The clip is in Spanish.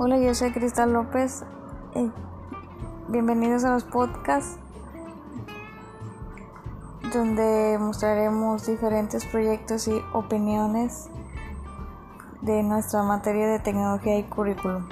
Hola, yo soy Cristal López. Eh, bienvenidos a los podcasts donde mostraremos diferentes proyectos y opiniones de nuestra materia de tecnología y currículum.